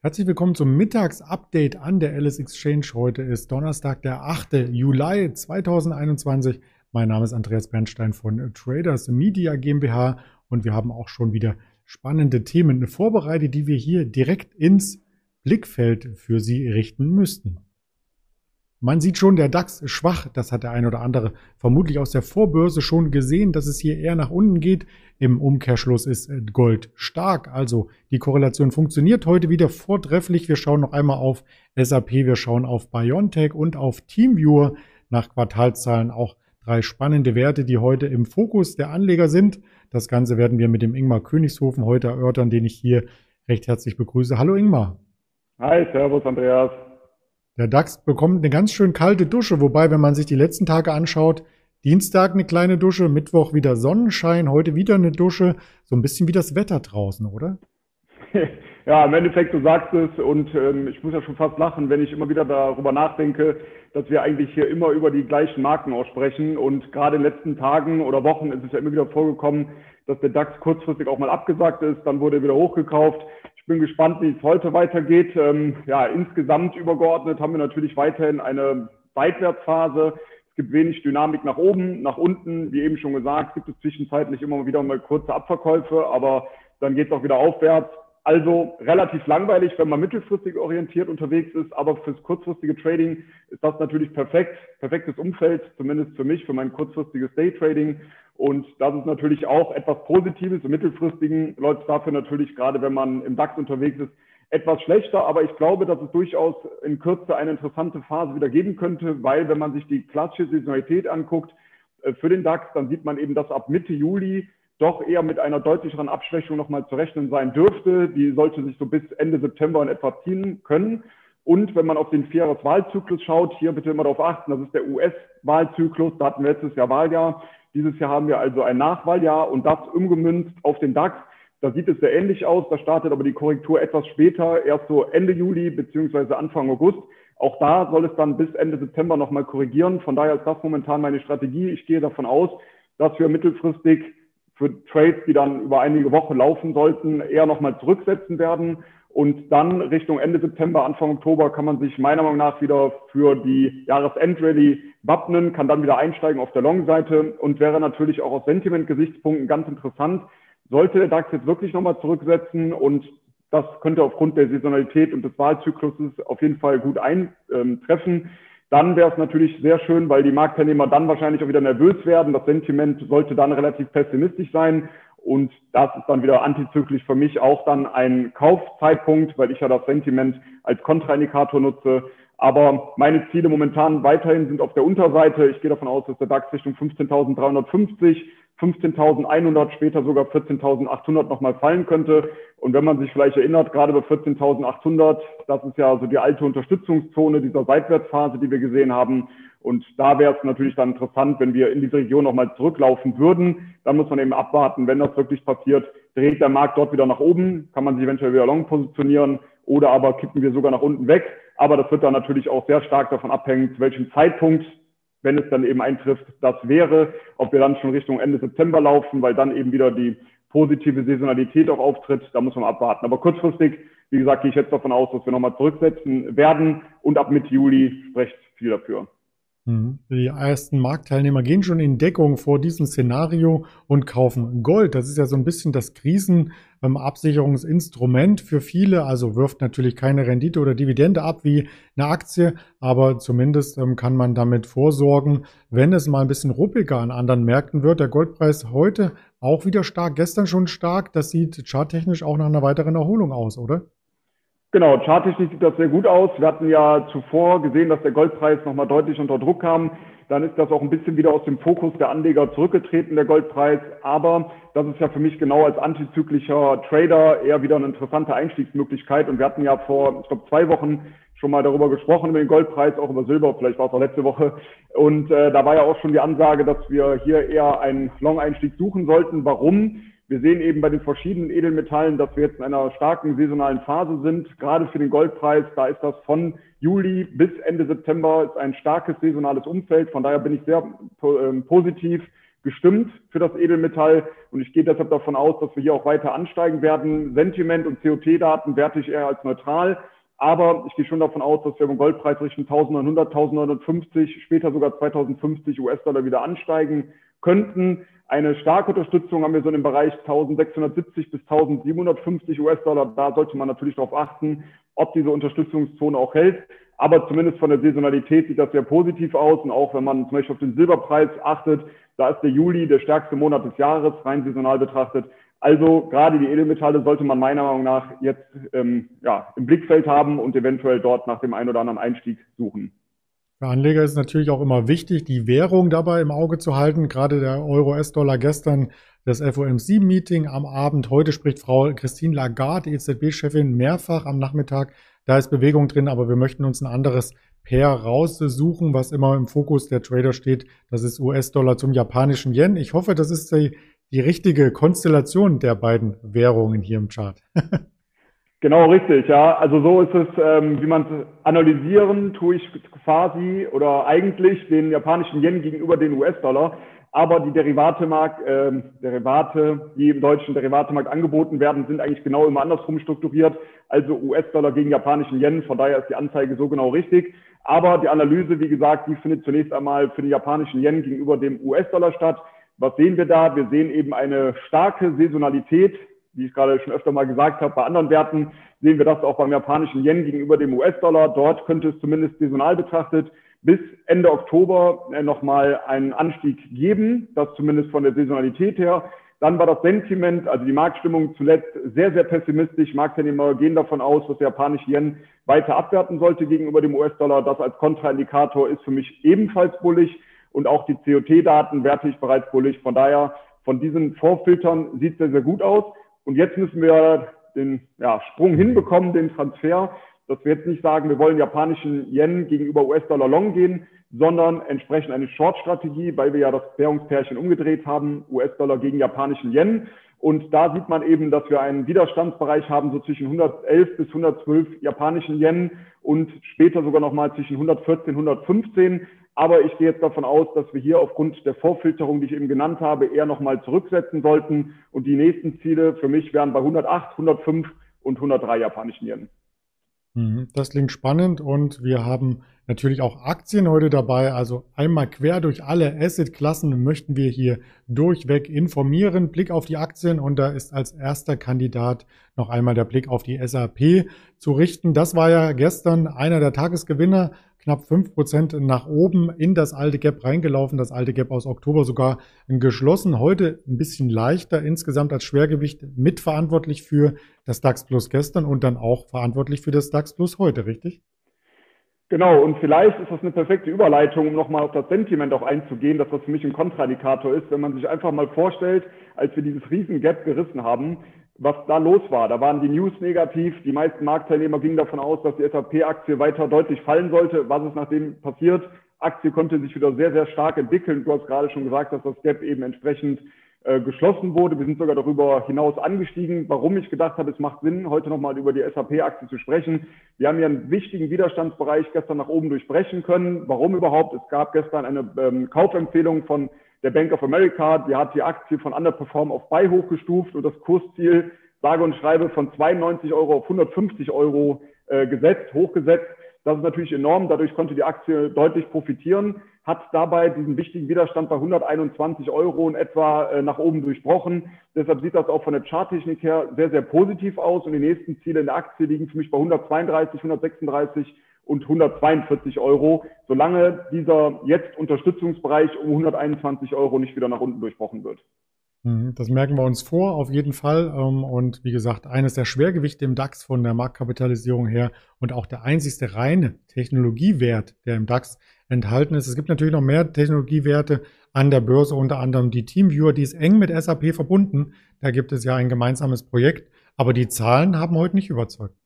Herzlich willkommen zum Mittagsupdate an der Alice Exchange. Heute ist Donnerstag, der 8. Juli 2021. Mein Name ist Andreas Bernstein von Traders Media GmbH und wir haben auch schon wieder spannende Themen vorbereitet, die wir hier direkt ins Blickfeld für Sie richten müssten. Man sieht schon, der DAX ist schwach. Das hat der ein oder andere vermutlich aus der Vorbörse schon gesehen, dass es hier eher nach unten geht. Im Umkehrschluss ist Gold stark. Also die Korrelation funktioniert heute wieder vortrefflich. Wir schauen noch einmal auf SAP, wir schauen auf Biontech und auf Teamviewer nach Quartalzahlen auch drei spannende Werte, die heute im Fokus der Anleger sind. Das Ganze werden wir mit dem Ingmar Königshofen heute erörtern, den ich hier recht herzlich begrüße. Hallo Ingmar. Hi, Servus Andreas. Der DAX bekommt eine ganz schön kalte Dusche, wobei, wenn man sich die letzten Tage anschaut, Dienstag eine kleine Dusche, Mittwoch wieder Sonnenschein, heute wieder eine Dusche. So ein bisschen wie das Wetter draußen, oder? Ja, im Endeffekt, du sagst es und ähm, ich muss ja schon fast lachen, wenn ich immer wieder darüber nachdenke, dass wir eigentlich hier immer über die gleichen Marken aussprechen und gerade in den letzten Tagen oder Wochen ist es ja immer wieder vorgekommen, dass der DAX kurzfristig auch mal abgesagt ist, dann wurde er wieder hochgekauft bin gespannt, wie es heute weitergeht. Ähm, ja, insgesamt übergeordnet haben wir natürlich weiterhin eine Seitwärtsphase. Es gibt wenig Dynamik nach oben, nach unten. Wie eben schon gesagt, gibt es zwischenzeitlich immer wieder mal kurze Abverkäufe, aber dann geht es auch wieder aufwärts. Also relativ langweilig, wenn man mittelfristig orientiert unterwegs ist, aber fürs kurzfristige Trading ist das natürlich perfekt, perfektes Umfeld, zumindest für mich, für mein kurzfristiges Daytrading. Und das ist natürlich auch etwas Positives. Im mittelfristigen läuft es dafür natürlich, gerade wenn man im DAX unterwegs ist, etwas schlechter. Aber ich glaube, dass es durchaus in Kürze eine interessante Phase wieder geben könnte, weil wenn man sich die klassische Saisonalität anguckt äh, für den DAX, dann sieht man eben, dass ab Mitte Juli doch eher mit einer deutlicheren Abschwächung nochmal zu rechnen sein dürfte. Die sollte sich so bis Ende September in etwa ziehen können. Und wenn man auf den Vierjahreswahlzyklus schaut, hier bitte immer darauf achten, das ist der US-Wahlzyklus, da hatten wir letztes Jahr Wahljahr. Dieses Jahr haben wir also ein Nachwahljahr und das umgemünzt auf den DAX. Da sieht es sehr ähnlich aus. Da startet aber die Korrektur etwas später, erst so Ende Juli beziehungsweise Anfang August. Auch da soll es dann bis Ende September nochmal korrigieren. Von daher ist das momentan meine Strategie. Ich gehe davon aus, dass wir mittelfristig für Trades, die dann über einige Wochen laufen sollten, eher nochmal zurücksetzen werden. Und dann Richtung Ende September, Anfang Oktober kann man sich meiner Meinung nach wieder für die Jahresendrallye wappnen, kann dann wieder einsteigen auf der Long-Seite und wäre natürlich auch aus Sentiment-Gesichtspunkten ganz interessant. Sollte der DAX jetzt wirklich nochmal zurücksetzen und das könnte aufgrund der Saisonalität und des Wahlzykluses auf jeden Fall gut eintreffen, dann wäre es natürlich sehr schön, weil die Marktteilnehmer dann wahrscheinlich auch wieder nervös werden. Das Sentiment sollte dann relativ pessimistisch sein. Und das ist dann wieder antizyklisch für mich auch dann ein Kaufzeitpunkt, weil ich ja das Sentiment als Kontraindikator nutze. Aber meine Ziele momentan weiterhin sind auf der Unterseite. Ich gehe davon aus, dass der DAX Richtung 15.350 15.100, später sogar 14.800 nochmal fallen könnte. Und wenn man sich vielleicht erinnert, gerade bei 14.800, das ist ja so die alte Unterstützungszone dieser Seitwärtsphase, die wir gesehen haben. Und da wäre es natürlich dann interessant, wenn wir in diese Region nochmal zurücklaufen würden. Dann muss man eben abwarten, wenn das wirklich passiert, dreht der Markt dort wieder nach oben, kann man sich eventuell wieder long positionieren oder aber kippen wir sogar nach unten weg. Aber das wird dann natürlich auch sehr stark davon abhängen, zu welchem Zeitpunkt wenn es dann eben eintrifft, das wäre, ob wir dann schon Richtung Ende September laufen, weil dann eben wieder die positive Saisonalität auch auftritt, da muss man abwarten. Aber kurzfristig, wie gesagt, gehe ich jetzt davon aus, dass wir nochmal zurücksetzen werden und ab Mitte Juli spricht viel dafür. Mhm. Die ersten Marktteilnehmer gehen schon in Deckung vor diesem Szenario und kaufen Gold. Das ist ja so ein bisschen das Krisenabsicherungsinstrument für viele. Also wirft natürlich keine Rendite oder Dividende ab wie eine Aktie, aber zumindest ähm, kann man damit vorsorgen, wenn es mal ein bisschen ruppiger an anderen Märkten wird. Der Goldpreis heute auch wieder stark, gestern schon stark. Das sieht charttechnisch auch nach einer weiteren Erholung aus, oder? Genau, charttechnisch sieht das sehr gut aus. Wir hatten ja zuvor gesehen, dass der Goldpreis nochmal deutlich unter Druck kam. Dann ist das auch ein bisschen wieder aus dem Fokus der Anleger zurückgetreten, der Goldpreis. Aber das ist ja für mich genau als antizyklischer Trader eher wieder eine interessante Einstiegsmöglichkeit. Und wir hatten ja vor, ich glaube, zwei Wochen schon mal darüber gesprochen, über den Goldpreis, auch über Silber, vielleicht war es auch letzte Woche. Und äh, da war ja auch schon die Ansage, dass wir hier eher einen Long-Einstieg suchen sollten. Warum? Wir sehen eben bei den verschiedenen Edelmetallen, dass wir jetzt in einer starken saisonalen Phase sind. Gerade für den Goldpreis, da ist das von Juli bis Ende September ist ein starkes saisonales Umfeld. Von daher bin ich sehr ähm, positiv gestimmt für das Edelmetall und ich gehe deshalb davon aus, dass wir hier auch weiter ansteigen werden. Sentiment und COT-Daten werte ich eher als neutral. Aber ich gehe schon davon aus, dass wir beim Goldpreis Richtung 1900, 1950, später sogar 2050 US-Dollar wieder ansteigen könnten. Eine starke Unterstützung haben wir so im Bereich 1670 bis 1750 US-Dollar. Da sollte man natürlich darauf achten, ob diese Unterstützungszone auch hält. Aber zumindest von der Saisonalität sieht das sehr positiv aus. Und auch wenn man zum Beispiel auf den Silberpreis achtet, da ist der Juli der stärkste Monat des Jahres, rein saisonal betrachtet. Also gerade die Edelmetalle sollte man meiner Meinung nach jetzt ähm, ja, im Blickfeld haben und eventuell dort nach dem einen oder anderen Einstieg suchen. Für Anleger ist natürlich auch immer wichtig, die Währung dabei im Auge zu halten. Gerade der Euro-S-Dollar gestern, das FOMC-Meeting am Abend. Heute spricht Frau Christine Lagarde, EZB-Chefin, mehrfach am Nachmittag. Da ist Bewegung drin, aber wir möchten uns ein anderes Pair raussuchen, was immer im Fokus der Trader steht. Das ist US-Dollar zum japanischen Yen. Ich hoffe, das ist die die richtige Konstellation der beiden Währungen hier im Chart. Genau, richtig, ja. Also so ist es, ähm, wie man analysieren, tue ich quasi oder eigentlich den japanischen Yen gegenüber den US-Dollar. Aber die Derivatemarkt, äh, Derivate, die im deutschen Derivatemarkt angeboten werden, sind eigentlich genau immer andersrum strukturiert. Also US-Dollar gegen japanischen Yen. Von daher ist die Anzeige so genau richtig. Aber die Analyse, wie gesagt, die findet zunächst einmal für den japanischen Yen gegenüber dem US-Dollar statt. Was sehen wir da? Wir sehen eben eine starke Saisonalität, wie ich gerade schon öfter mal gesagt habe. Bei anderen Werten sehen wir das auch beim japanischen Yen gegenüber dem US-Dollar. Dort könnte es zumindest saisonal betrachtet bis Ende Oktober äh, nochmal einen Anstieg geben, das zumindest von der Saisonalität her. Dann war das Sentiment, also die Marktstimmung zuletzt sehr, sehr pessimistisch. Marktteilnehmer gehen davon aus, dass der japanische Yen weiter abwerten sollte gegenüber dem US-Dollar. Das als Kontraindikator ist für mich ebenfalls bullig und auch die COT-Daten werte ich bereits bullig. Von daher, von diesen Vorfiltern sieht es sehr, sehr gut aus. Und jetzt müssen wir den ja, Sprung hinbekommen, den Transfer, dass wir jetzt nicht sagen, wir wollen japanischen Yen gegenüber US-Dollar long gehen, sondern entsprechend eine Short-Strategie, weil wir ja das Währungspärchen umgedreht haben, US-Dollar gegen japanischen Yen. Und da sieht man eben, dass wir einen Widerstandsbereich haben, so zwischen 111 bis 112 japanischen Yen und später sogar nochmal zwischen 114, 115. Aber ich gehe jetzt davon aus, dass wir hier aufgrund der Vorfilterung, die ich eben genannt habe, eher nochmal zurücksetzen sollten. Und die nächsten Ziele für mich wären bei 108, 105 und 103 japanischen Yen. Mhm, das klingt spannend und wir haben natürlich auch Aktien heute dabei. Also einmal quer durch alle Asset-Klassen möchten wir hier durchweg informieren. Blick auf die Aktien und da ist als erster Kandidat noch einmal der Blick auf die SAP zu richten. Das war ja gestern einer der Tagesgewinner knapp fünf Prozent nach oben in das alte Gap reingelaufen. Das alte Gap aus Oktober sogar geschlossen. Heute ein bisschen leichter insgesamt als Schwergewicht mitverantwortlich für das DAX Plus gestern und dann auch verantwortlich für das DAX Plus heute, richtig? Genau, und vielleicht ist das eine perfekte Überleitung, um nochmal auf das Sentiment auch einzugehen, dass das für mich ein Kontraindikator ist, wenn man sich einfach mal vorstellt, als wir dieses riesen Gap gerissen haben, was da los war. Da waren die News negativ. Die meisten Marktteilnehmer gingen davon aus, dass die SAP-Aktie weiter deutlich fallen sollte. Was ist nachdem passiert? Aktie konnte sich wieder sehr, sehr stark entwickeln. Du hast gerade schon gesagt, dass das Gap eben entsprechend äh, geschlossen wurde. Wir sind sogar darüber hinaus angestiegen. Warum ich gedacht habe, es macht Sinn, heute nochmal über die SAP-Aktie zu sprechen. Wir haben ja einen wichtigen Widerstandsbereich gestern nach oben durchbrechen können. Warum überhaupt? Es gab gestern eine ähm, Kaufempfehlung von der Bank of America, die hat die Aktie von Underperform auf Buy hochgestuft und das Kursziel, sage und schreibe, von 92 Euro auf 150 Euro äh, gesetzt, hochgesetzt. Das ist natürlich enorm. Dadurch konnte die Aktie deutlich profitieren, hat dabei diesen wichtigen Widerstand bei 121 Euro in etwa äh, nach oben durchbrochen. Deshalb sieht das auch von der Charttechnik her sehr, sehr positiv aus. Und die nächsten Ziele in der Aktie liegen für mich bei 132, 136 und 142 Euro, solange dieser jetzt Unterstützungsbereich um 121 Euro nicht wieder nach unten durchbrochen wird. Mhm, das merken wir uns vor, auf jeden Fall. Ähm, und wie gesagt, eines der Schwergewichte im DAX von der Marktkapitalisierung her und auch der einzigste reine Technologiewert, der im DAX enthalten ist. Es gibt natürlich noch mehr Technologiewerte an der Börse, unter anderem die Teamviewer, die ist eng mit SAP verbunden. Da gibt es ja ein gemeinsames Projekt, aber die Zahlen haben heute nicht überzeugt.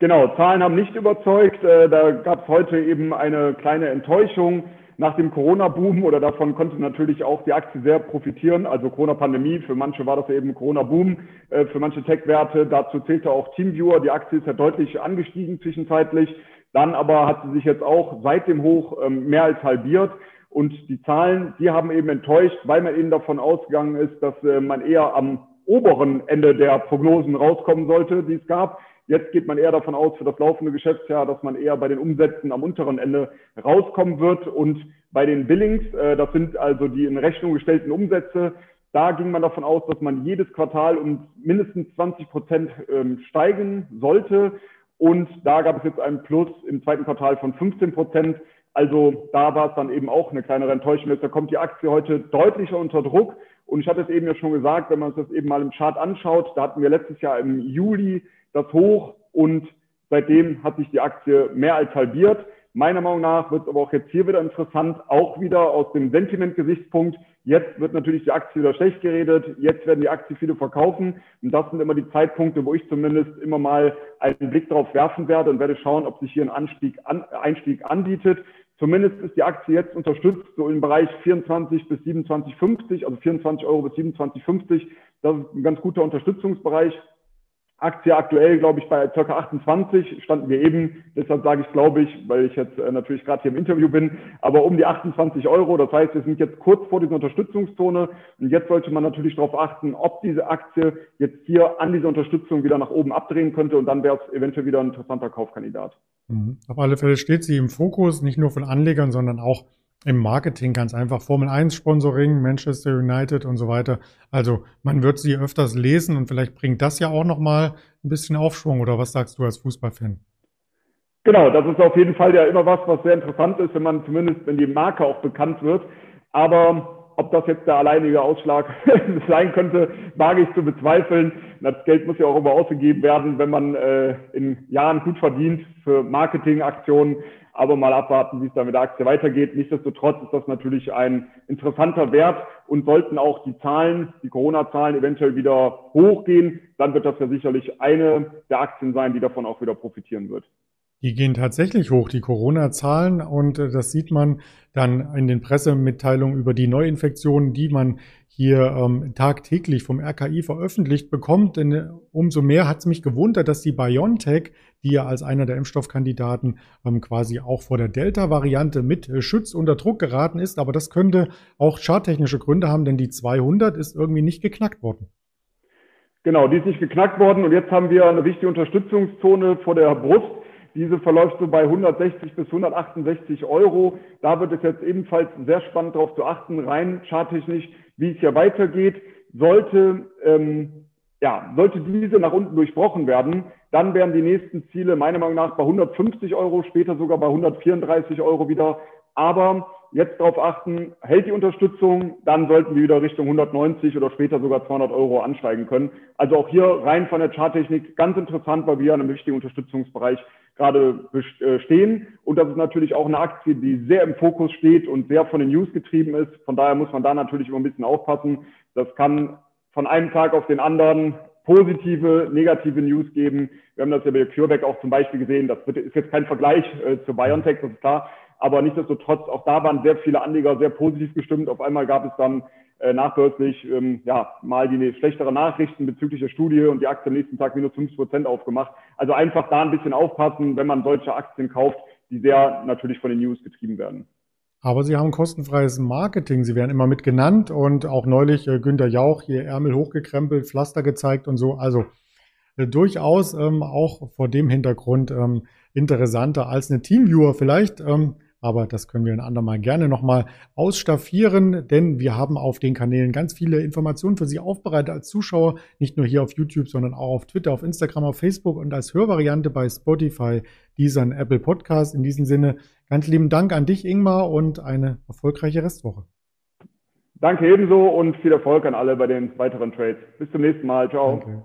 Genau, Zahlen haben nicht überzeugt. Äh, da gab es heute eben eine kleine Enttäuschung nach dem Corona-Boom oder davon konnte natürlich auch die Aktie sehr profitieren. Also Corona-Pandemie, für manche war das eben Corona-Boom, äh, für manche Tech-Werte. Dazu zählte auch Teamviewer. Die Aktie ist ja deutlich angestiegen zwischenzeitlich. Dann aber hat sie sich jetzt auch seit dem Hoch ähm, mehr als halbiert. Und die Zahlen, die haben eben enttäuscht, weil man eben davon ausgegangen ist, dass äh, man eher am oberen Ende der Prognosen rauskommen sollte, die es gab. Jetzt geht man eher davon aus für das laufende Geschäftsjahr, dass man eher bei den Umsätzen am unteren Ende rauskommen wird. Und bei den Billings, äh, das sind also die in Rechnung gestellten Umsätze, da ging man davon aus, dass man jedes Quartal um mindestens 20 Prozent ähm, steigen sollte. Und da gab es jetzt einen Plus im zweiten Quartal von 15 Prozent. Also da war es dann eben auch eine kleinere Enttäuschung. Da kommt die Aktie heute deutlicher unter Druck. Und ich hatte es eben ja schon gesagt, wenn man sich das eben mal im Chart anschaut, da hatten wir letztes Jahr im Juli das Hoch und seitdem hat sich die Aktie mehr als halbiert. Meiner Meinung nach wird es aber auch jetzt hier wieder interessant, auch wieder aus dem Sentiment-Gesichtspunkt. Jetzt wird natürlich die Aktie wieder schlecht geredet. Jetzt werden die Aktien viele verkaufen. Und das sind immer die Zeitpunkte, wo ich zumindest immer mal einen Blick darauf werfen werde und werde schauen, ob sich hier ein Anstieg, an, Einstieg anbietet. Zumindest ist die Aktie jetzt unterstützt, so im Bereich 24 bis 27,50, also 24 Euro bis 27,50. Das ist ein ganz guter Unterstützungsbereich. Aktie aktuell, glaube ich, bei ca. 28 standen wir eben. Deshalb sage ich, glaube ich, weil ich jetzt äh, natürlich gerade hier im Interview bin, aber um die 28 Euro. Das heißt, wir sind jetzt kurz vor dieser Unterstützungszone. Und jetzt sollte man natürlich darauf achten, ob diese Aktie jetzt hier an dieser Unterstützung wieder nach oben abdrehen könnte. Und dann wäre es eventuell wieder ein interessanter Kaufkandidat. Mhm. Auf alle Fälle steht sie im Fokus, nicht nur von Anlegern, sondern auch im Marketing ganz einfach. Formel 1 Sponsoring, Manchester United und so weiter. Also man wird sie öfters lesen und vielleicht bringt das ja auch nochmal ein bisschen Aufschwung oder was sagst du als Fußballfan? Genau, das ist auf jeden Fall ja immer was, was sehr interessant ist, wenn man zumindest, wenn die Marke auch bekannt wird. Aber ob das jetzt der alleinige Ausschlag sein könnte, wage ich zu bezweifeln. Das Geld muss ja auch immer ausgegeben werden, wenn man äh, in Jahren gut verdient für Marketingaktionen aber mal abwarten, wie es da mit der Aktie weitergeht. Nichtsdestotrotz ist das natürlich ein interessanter Wert und sollten auch die Zahlen, die Corona-Zahlen eventuell wieder hochgehen, dann wird das ja sicherlich eine der Aktien sein, die davon auch wieder profitieren wird. Die gehen tatsächlich hoch, die Corona-Zahlen. Und äh, das sieht man dann in den Pressemitteilungen über die Neuinfektionen, die man hier ähm, tagtäglich vom RKI veröffentlicht bekommt. Denn äh, umso mehr hat es mich gewundert, dass die BioNTech, die ja als einer der Impfstoffkandidaten ähm, quasi auch vor der Delta-Variante mit äh, Schutz unter Druck geraten ist. Aber das könnte auch charttechnische Gründe haben, denn die 200 ist irgendwie nicht geknackt worden. Genau, die ist nicht geknackt worden. Und jetzt haben wir eine wichtige Unterstützungszone vor der Brust diese verläuft so bei 160 bis 168 Euro. Da wird es jetzt ebenfalls sehr spannend darauf zu achten, rein charttechnisch, wie es hier weitergeht. Sollte, ähm, ja, sollte diese nach unten durchbrochen werden, dann wären die nächsten Ziele meiner Meinung nach bei 150 Euro, später sogar bei 134 Euro wieder. Aber jetzt darauf achten, hält die Unterstützung, dann sollten wir wieder Richtung 190 oder später sogar 200 Euro ansteigen können. Also auch hier rein von der Charttechnik ganz interessant, weil wir an einem wichtigen Unterstützungsbereich gerade äh, stehen. Und das ist natürlich auch eine Aktie, die sehr im Fokus steht und sehr von den News getrieben ist. Von daher muss man da natürlich immer ein bisschen aufpassen. Das kann von einem Tag auf den anderen positive, negative News geben. Wir haben das ja bei CureVac auch zum Beispiel gesehen. Das ist jetzt kein Vergleich äh, zu BioNTech, das ist klar. Aber nichtsdestotrotz, auch da waren sehr viele Anleger sehr positiv gestimmt. Auf einmal gab es dann äh, nachbörslich ähm, ja, mal die schlechtere Nachrichten bezüglich der Studie und die Aktie am nächsten Tag minus 50 Prozent aufgemacht. Also einfach da ein bisschen aufpassen, wenn man solche Aktien kauft, die sehr natürlich von den News getrieben werden. Aber Sie haben kostenfreies Marketing. Sie werden immer mit genannt und auch neulich äh, Günter Jauch hier Ärmel hochgekrempelt, Pflaster gezeigt und so. Also äh, durchaus ähm, auch vor dem Hintergrund ähm, interessanter als eine Teamviewer vielleicht. Ähm, aber das können wir ein andermal gerne nochmal ausstaffieren, denn wir haben auf den Kanälen ganz viele Informationen für Sie aufbereitet als Zuschauer, nicht nur hier auf YouTube, sondern auch auf Twitter, auf Instagram, auf Facebook und als Hörvariante bei Spotify, dieser Apple Podcast. In diesem Sinne ganz lieben Dank an dich, Ingmar, und eine erfolgreiche Restwoche. Danke ebenso und viel Erfolg an alle bei den weiteren Trades. Bis zum nächsten Mal. Ciao. Danke.